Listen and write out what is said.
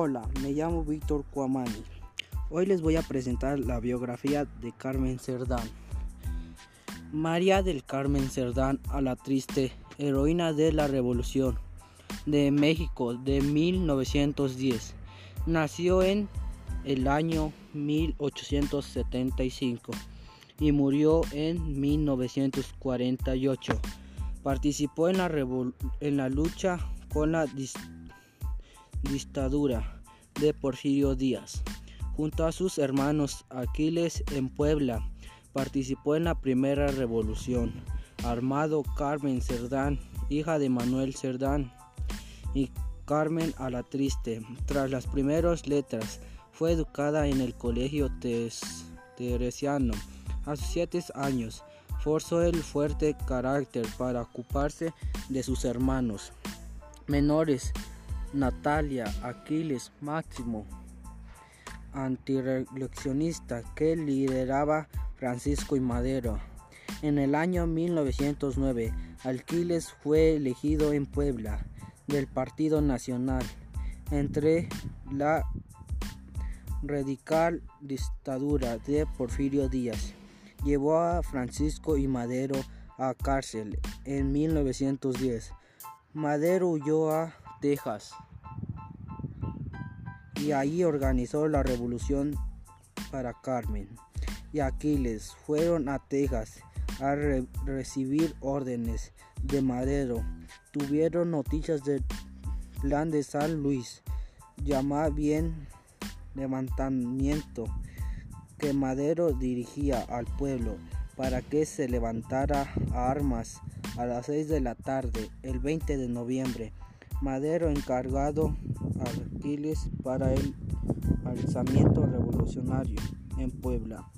Hola, me llamo Víctor Cuamani. Hoy les voy a presentar la biografía de Carmen Cerdán. María del Carmen Cerdán a la triste, heroína de la Revolución de México de 1910. Nació en el año 1875 y murió en 1948. Participó en la, en la lucha con la dictadura de Porfirio Díaz. Junto a sus hermanos Aquiles en Puebla, participó en la primera revolución. Armado Carmen Cerdán, hija de Manuel Cerdán y Carmen a la Triste. Tras las primeras letras, fue educada en el colegio teresiano. A sus siete años, forzó el fuerte carácter para ocuparse de sus hermanos menores Natalia, Aquiles, Máximo, antireeleccionista que lideraba Francisco y Madero. En el año 1909, Aquiles fue elegido en Puebla del Partido Nacional entre la radical dictadura de Porfirio Díaz. Llevó a Francisco y Madero a cárcel en 1910. Madero huyó a Texas. Y ahí organizó la revolución para Carmen. Y Aquiles fueron a Texas a recibir órdenes de Madero. Tuvieron noticias del plan de San Luis, llamado bien levantamiento, que Madero dirigía al pueblo para que se levantara a armas a las 6 de la tarde, el 20 de noviembre. Madero encargado a Aquiles para el alzamiento revolucionario en Puebla.